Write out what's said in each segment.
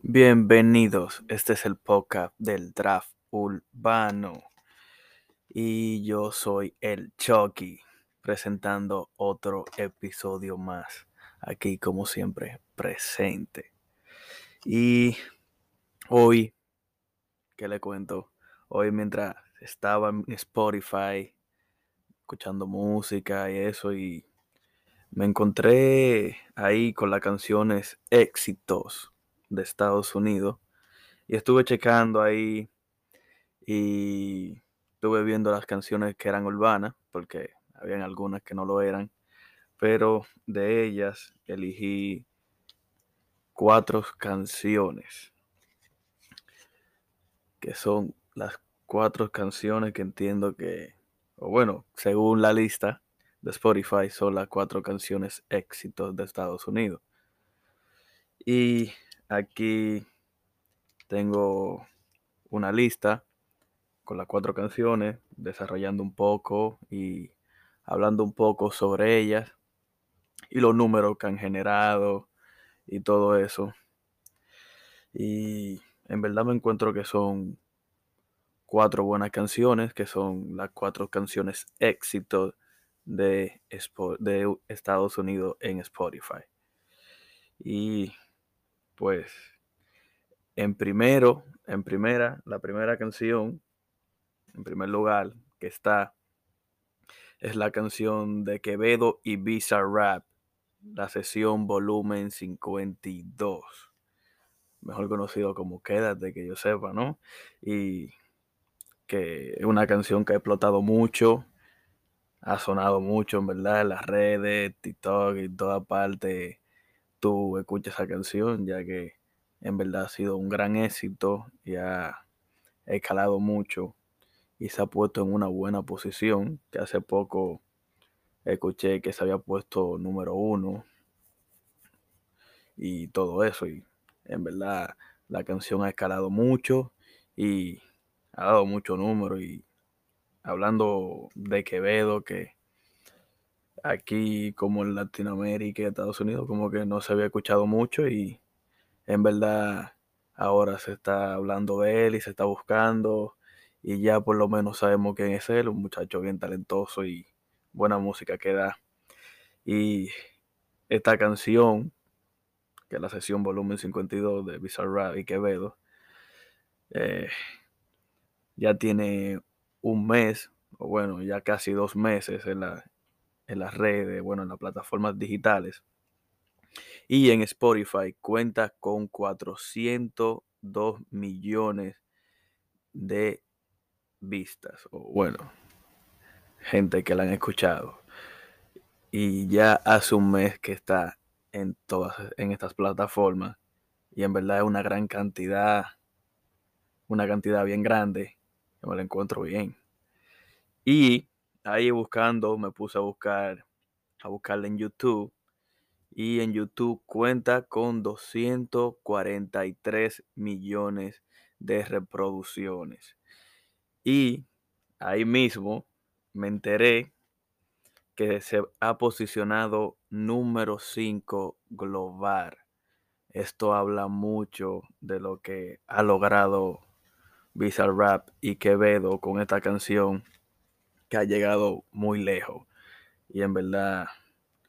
Bienvenidos, este es el podcast del draft urbano. Y yo soy el Chucky presentando otro episodio más aquí como siempre presente. Y hoy ¿qué le cuento? Hoy mientras estaba en Spotify escuchando música y eso y me encontré ahí con las canciones éxitos de Estados Unidos. Y estuve checando ahí y estuve viendo las canciones que eran urbanas, porque habían algunas que no lo eran. Pero de ellas elegí cuatro canciones, que son las cuatro canciones que entiendo que, o bueno, según la lista de Spotify, son las cuatro canciones éxitos de Estados Unidos. Y Aquí tengo una lista con las cuatro canciones, desarrollando un poco y hablando un poco sobre ellas y los números que han generado y todo eso. Y en verdad me encuentro que son cuatro buenas canciones, que son las cuatro canciones éxitos de, de Estados Unidos en Spotify. Y pues en primero, en primera, la primera canción, en primer lugar, que está, es la canción de Quevedo y Visa Rap, la sesión volumen 52, mejor conocido como Quédate, que yo sepa, ¿no? Y que es una canción que ha explotado mucho, ha sonado mucho, en verdad, en las redes, TikTok y toda parte tú escuches esa canción, ya que en verdad ha sido un gran éxito y ha escalado mucho y se ha puesto en una buena posición, que hace poco escuché que se había puesto número uno y todo eso y en verdad la canción ha escalado mucho y ha dado mucho número y hablando de Quevedo que aquí como en Latinoamérica y Estados Unidos como que no se había escuchado mucho y en verdad ahora se está hablando de él y se está buscando y ya por lo menos sabemos quién es él, un muchacho bien talentoso y buena música que da. Y esta canción, que es la sesión volumen 52 de Bizarrap y Quevedo, eh, ya tiene un mes, o bueno, ya casi dos meses en la, en las redes, bueno, en las plataformas digitales. Y en Spotify cuenta con 402 millones de vistas, o bueno, gente que la han escuchado. Y ya hace un mes que está en todas en estas plataformas. Y en verdad es una gran cantidad, una cantidad bien grande. Yo me la encuentro bien. Y ahí buscando, me puse a buscar, a buscarla en YouTube. Y en YouTube cuenta con 243 millones de reproducciones. Y ahí mismo me enteré que se ha posicionado número 5 global. Esto habla mucho de lo que ha logrado Rap y Quevedo con esta canción que ha llegado muy lejos. Y en verdad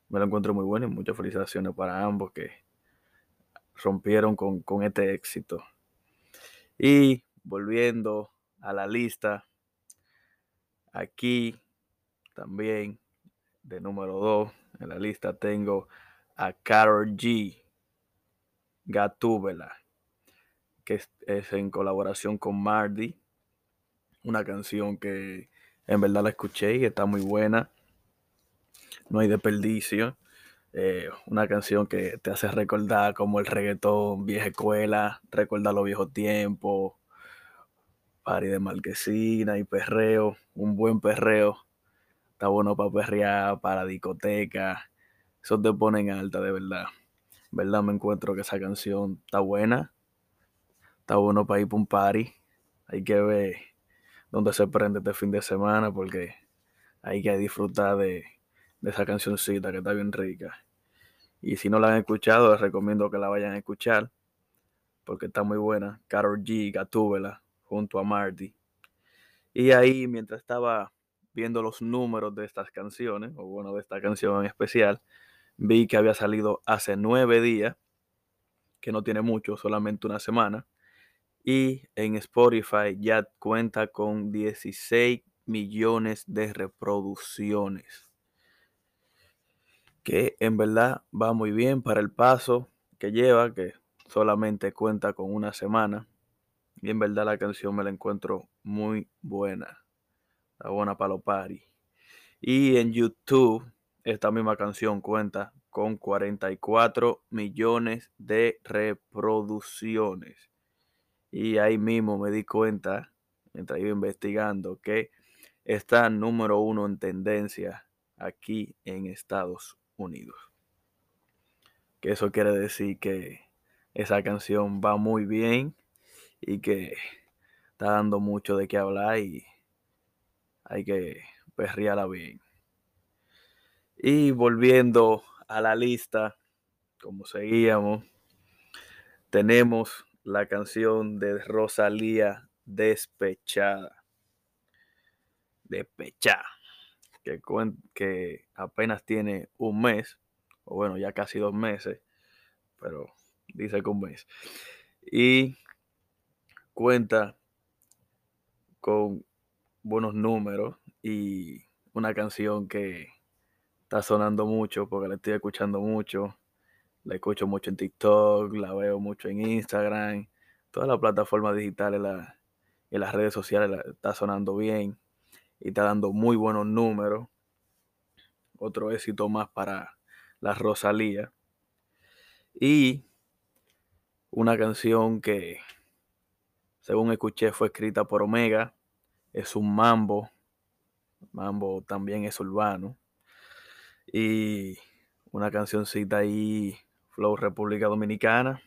me lo encuentro muy bueno y muchas felicitaciones para ambos que rompieron con, con este éxito. Y volviendo a la lista, aquí también de número 2 en la lista tengo a Carol G. Gatúbela, que es, es, en colaboración con Mardi, una canción que en verdad la escuché y está muy buena. No hay desperdicio. Eh, una canción que te hace recordar como el reggaetón, vieja escuela, recordar los viejos tiempos, pari de marquesina y perreo, un buen perreo. Está bueno para perrear, para discoteca. Eso te pone en alta, de verdad. verdad me encuentro que esa canción está buena. Está bueno para ir para un party. Hay que ver donde se prende este fin de semana porque hay que disfrutar de, esa cancioncita que está bien rica. Y si no la han escuchado, les recomiendo que la vayan a escuchar porque está muy buena. Carol G, Gatúbela, junto a Marty. Y ahí, mientras estaba viendo los números de estas canciones, o bueno, de esta canción en especial, vi que había salido hace nueve días, que no tiene mucho, solamente una semana. Y en Spotify ya cuenta con 16 millones de reproducciones. Que en verdad va muy bien para el paso que lleva, que solamente cuenta con una semana. Y en verdad la canción me la encuentro muy buena. La buena party. Y en YouTube, esta misma canción cuenta con 44 millones de reproducciones. Y ahí mismo me di cuenta, mientras iba investigando, que está número uno en tendencia aquí en Estados Unidos. Que eso quiere decir que esa canción va muy bien y que está dando mucho de qué hablar y hay que perrearla bien. Y volviendo a la lista, como seguíamos, tenemos la canción de Rosalía Despechada. Despechada. Que, que apenas tiene un mes, o bueno, ya casi dos meses, pero dice que un mes. Y cuenta con buenos números y una canción que está sonando mucho porque la estoy escuchando mucho. La escucho mucho en TikTok, la veo mucho en Instagram, todas las plataformas digitales la, en las redes sociales la, está sonando bien y está dando muy buenos números. Otro éxito más para la Rosalía. Y una canción que, según escuché, fue escrita por Omega. Es un mambo. Mambo también es urbano. Y una cancioncita ahí, Flow República Dominicana,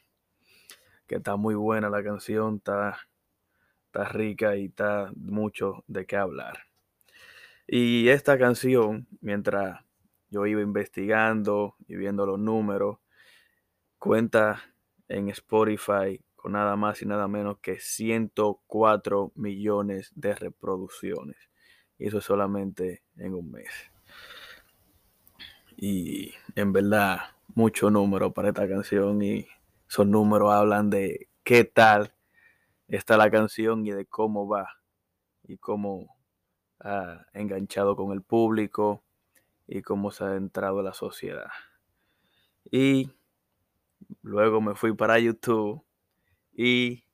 que está muy buena la canción, está, está rica y está mucho de qué hablar. Y esta canción, mientras yo iba investigando y viendo los números, cuenta en Spotify con nada más y nada menos que 104 millones de reproducciones. Y eso solamente en un mes. Y en verdad, mucho número para esta canción. Y esos números hablan de qué tal está la canción y de cómo va. Y cómo ha enganchado con el público y cómo se ha entrado a la sociedad. Y Luego me fui para YouTube y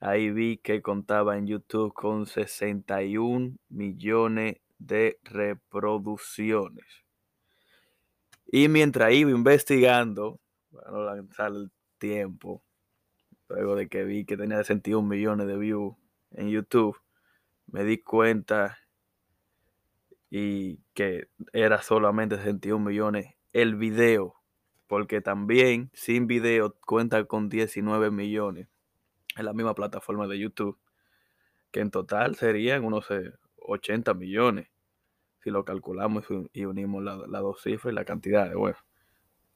ahí vi que contaba en YouTube con 61 millones de reproducciones. Y mientras iba investigando, para no lanzar el tiempo, luego de que vi que tenía 61 millones de views en YouTube, me di cuenta y que era solamente 61 millones el video porque también sin video cuenta con 19 millones en la misma plataforma de YouTube, que en total serían unos 80 eh, millones si lo calculamos y unimos las la dos cifras y la cantidad de bueno,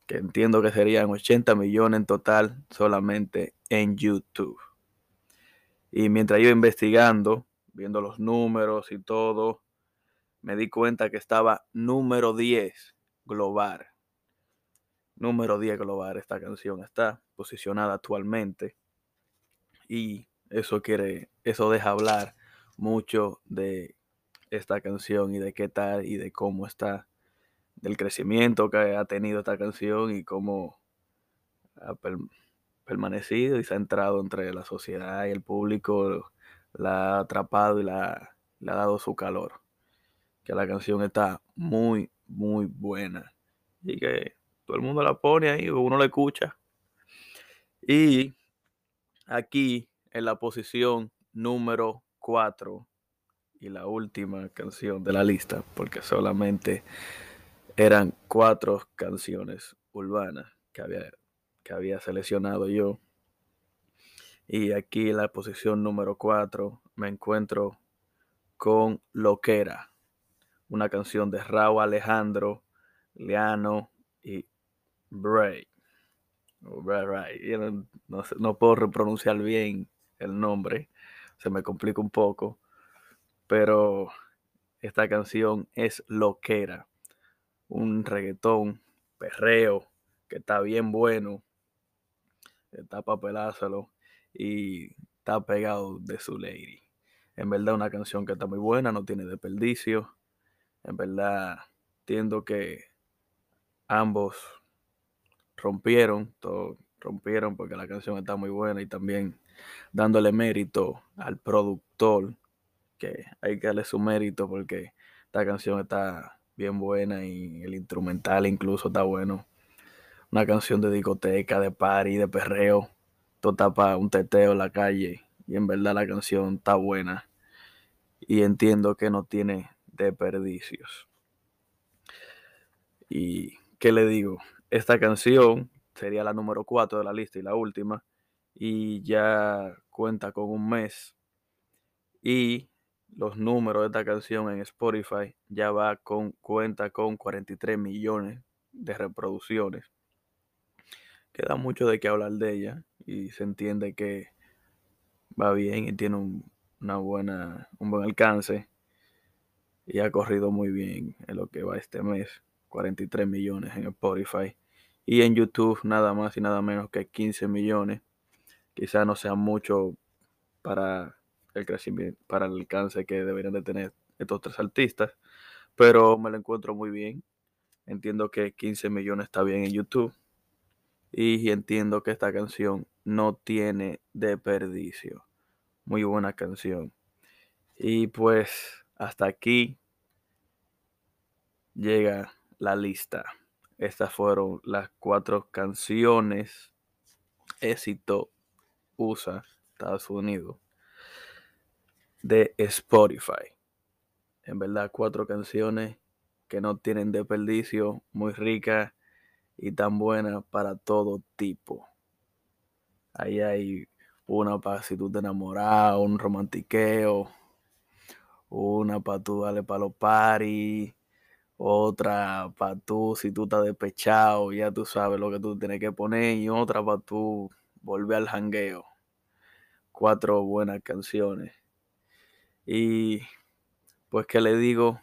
que entiendo que serían 80 millones en total solamente en YouTube. Y mientras iba investigando, viendo los números y todo, me di cuenta que estaba número 10 global número 10 global esta canción está posicionada actualmente y eso quiere eso deja hablar mucho de esta canción y de qué tal y de cómo está del crecimiento que ha tenido esta canción y cómo ha permanecido y se ha entrado entre la sociedad y el público la ha atrapado y la, le ha dado su calor que la canción está muy muy buena y que todo el mundo la pone ahí, uno la escucha. Y aquí en la posición número 4 y la última canción de la lista, porque solamente eran cuatro canciones urbanas que había, que había seleccionado yo. Y aquí en la posición número 4 me encuentro con Loquera, una canción de Raúl Alejandro, Leano y Bray. No, no, puedo repronunciar bien el nombre, se me complica un poco, pero esta canción es Loquera, un reggaetón, perreo, que está bien bueno, está para pelárselo y está pegado de su lady. En verdad una canción que está muy buena, no tiene desperdicio. En verdad entiendo que ambos rompieron, rompieron porque la canción está muy buena y también dándole mérito al productor, que hay que darle su mérito porque esta canción está bien buena y el instrumental incluso está bueno. Una canción de discoteca, de party, de perreo, todo está para un teteo en la calle y en verdad la canción está buena. Y entiendo que no tiene desperdicios. Y qué le digo, esta canción sería la número 4 de la lista y la última. Y ya cuenta con un mes. Y los números de esta canción en Spotify ya va con cuenta con 43 millones de reproducciones. Queda mucho de qué hablar de ella y se entiende que va bien y tiene un, una buena, un buen alcance y ha corrido muy bien en lo que va este mes. 43 millones en Spotify y en YouTube nada más y nada menos que 15 millones. Quizá no sea mucho para el crecimiento, para el alcance que deberían de tener estos tres artistas, pero me lo encuentro muy bien. Entiendo que 15 millones está bien en YouTube y entiendo que esta canción no tiene desperdicio. Muy buena canción. Y pues hasta aquí llega la lista. Estas fueron las cuatro canciones éxito USA Estados Unidos de Spotify. En verdad, cuatro canciones que no tienen desperdicio, muy ricas y tan buenas para todo tipo. Ahí hay una para si tú te enamoras, un romantiqueo, una para tú darle para los paris, otra para tú si tú estás despechado, ya tú sabes lo que tú tienes que poner, y otra para tú volver al jangueo. Cuatro buenas canciones. Y pues que le digo,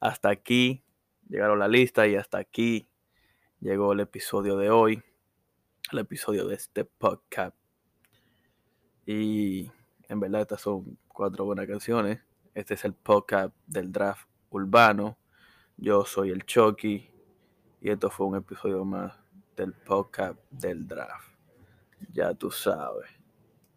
hasta aquí llegaron la lista y hasta aquí llegó el episodio de hoy, el episodio de este podcast. Y en verdad estas son cuatro buenas canciones. Este es el podcast del draft urbano. Yo soy el Chucky y esto fue un episodio más del podcast del draft. Ya tú sabes.